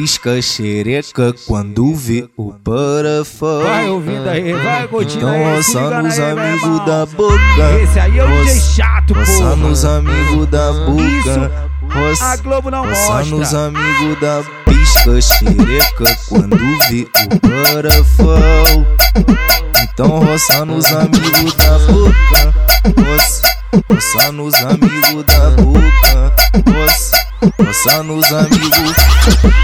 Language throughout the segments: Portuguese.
pisca xereca quando vê o parafão. Vai ouvindo aí, vai curtindo Então aí. se roça nos meu amigos da boca. Esse aí é o DJ Roça- chato, Roça porra. nos amigos da boca. Isso, A Roça, Globo não roça nos amigos da pisca xereca quando vê o parafão. Então roça nos amigos da boca. Roça, roça nos amigos da boca. Roça nos amigos.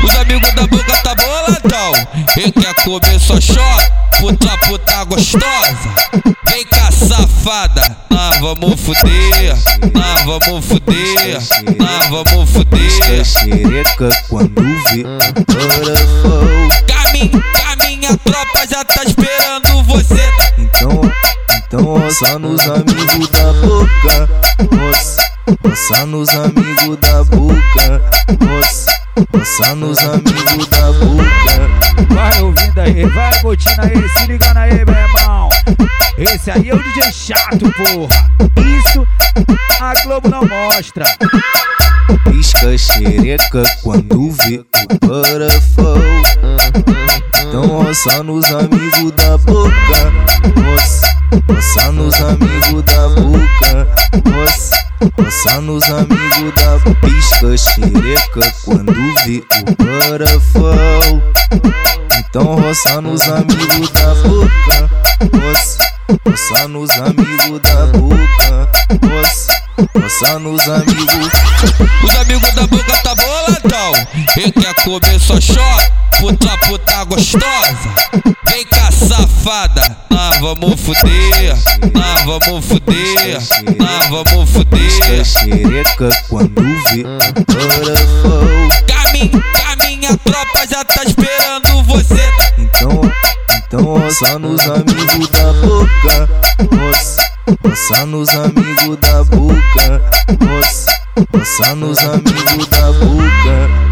Os amigos da boca tá boladão. E quer comer só chora. Puta, puta gostosa. Vem cá, safada. Nós vamos fuder. Nós vamos fuder. Nós vamos fuder. xereca quando vê o parafão. Caminho, caminha, tropa já tá esperando você. Então, então roça nos amigos da boca. Roça, roça nos amigos da boca. Roça, roça nos amigos da boca. Vai ouvindo aí, vai curtindo aí, se ligando aí, meu irmão. Esse aí é o DJ chato, porra. Isso a Globo não mostra. Pisca xereca quando vê o parafão. Então roça nos amigos da boca. Roça, roça nos amigos da boca. Nos amigos da pisca xereca quando vê o parafão. Então roça nos amigos da boca. Roça, roça nos amigos da boca. Roça, roça nos amigos. Os amigos da boca tá boladão. E quer comer só chora. Puta, puta gostosa. Vem cá, safada. Nós vamos fuder. Nós vamos fuder. Nós vamos fuder. xereca quando vê o parafão. Caminho, caminha, tropa já tá esperando você. Então, então roça nos amigos da boca. Roça, roça nos amigos da boca. Roça, roça nos amigos da boca.